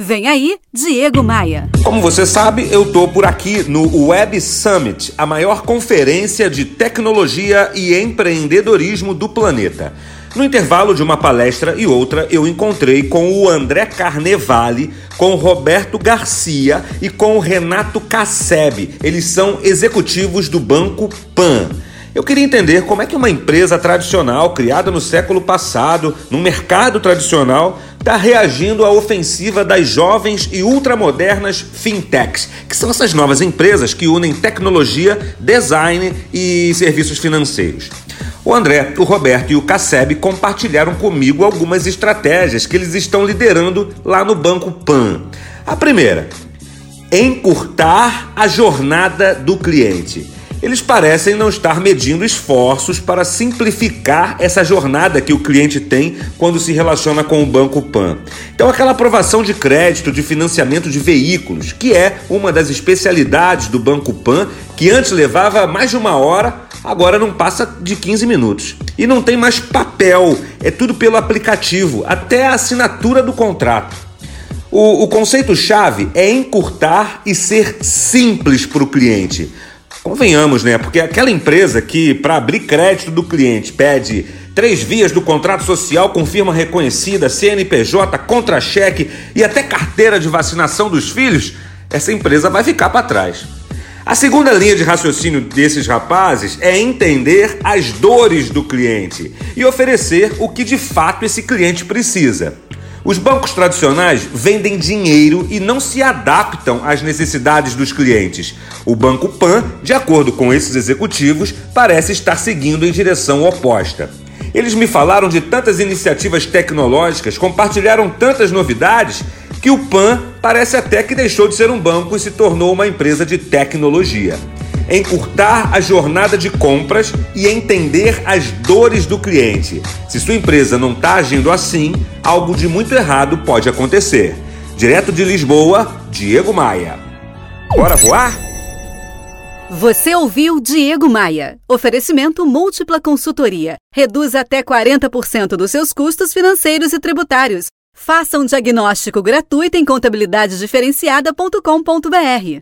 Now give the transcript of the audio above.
Vem aí, Diego Maia. Como você sabe, eu tô por aqui no Web Summit, a maior conferência de tecnologia e empreendedorismo do planeta. No intervalo de uma palestra e outra, eu encontrei com o André Carnevale, com o Roberto Garcia e com o Renato Casseb. Eles são executivos do Banco Pan. Eu queria entender como é que uma empresa tradicional, criada no século passado, num mercado tradicional, está reagindo à ofensiva das jovens e ultramodernas fintechs, que são essas novas empresas que unem tecnologia, design e serviços financeiros. O André, o Roberto e o Casseb compartilharam comigo algumas estratégias que eles estão liderando lá no Banco Pan. A primeira, encurtar a jornada do cliente eles parecem não estar medindo esforços para simplificar essa jornada que o cliente tem quando se relaciona com o Banco Pan. Então, aquela aprovação de crédito, de financiamento de veículos, que é uma das especialidades do Banco Pan, que antes levava mais de uma hora, agora não passa de 15 minutos. E não tem mais papel, é tudo pelo aplicativo, até a assinatura do contrato. O, o conceito-chave é encurtar e ser simples para o cliente. Convenhamos, né? Porque aquela empresa que, para abrir crédito do cliente, pede três vias do contrato social com firma reconhecida, CNPJ, contra-cheque e até carteira de vacinação dos filhos, essa empresa vai ficar para trás. A segunda linha de raciocínio desses rapazes é entender as dores do cliente e oferecer o que de fato esse cliente precisa. Os bancos tradicionais vendem dinheiro e não se adaptam às necessidades dos clientes. O Banco Pan, de acordo com esses executivos, parece estar seguindo em direção oposta. Eles me falaram de tantas iniciativas tecnológicas, compartilharam tantas novidades, que o PAN parece até que deixou de ser um banco e se tornou uma empresa de tecnologia encurtar a jornada de compras e entender as dores do cliente. Se sua empresa não está agindo assim, algo de muito errado pode acontecer. Direto de Lisboa, Diego Maia. Bora voar? Você ouviu Diego Maia. Oferecimento múltipla consultoria. Reduz até 40% dos seus custos financeiros e tributários. Faça um diagnóstico gratuito em contabilidadediferenciada.com.br.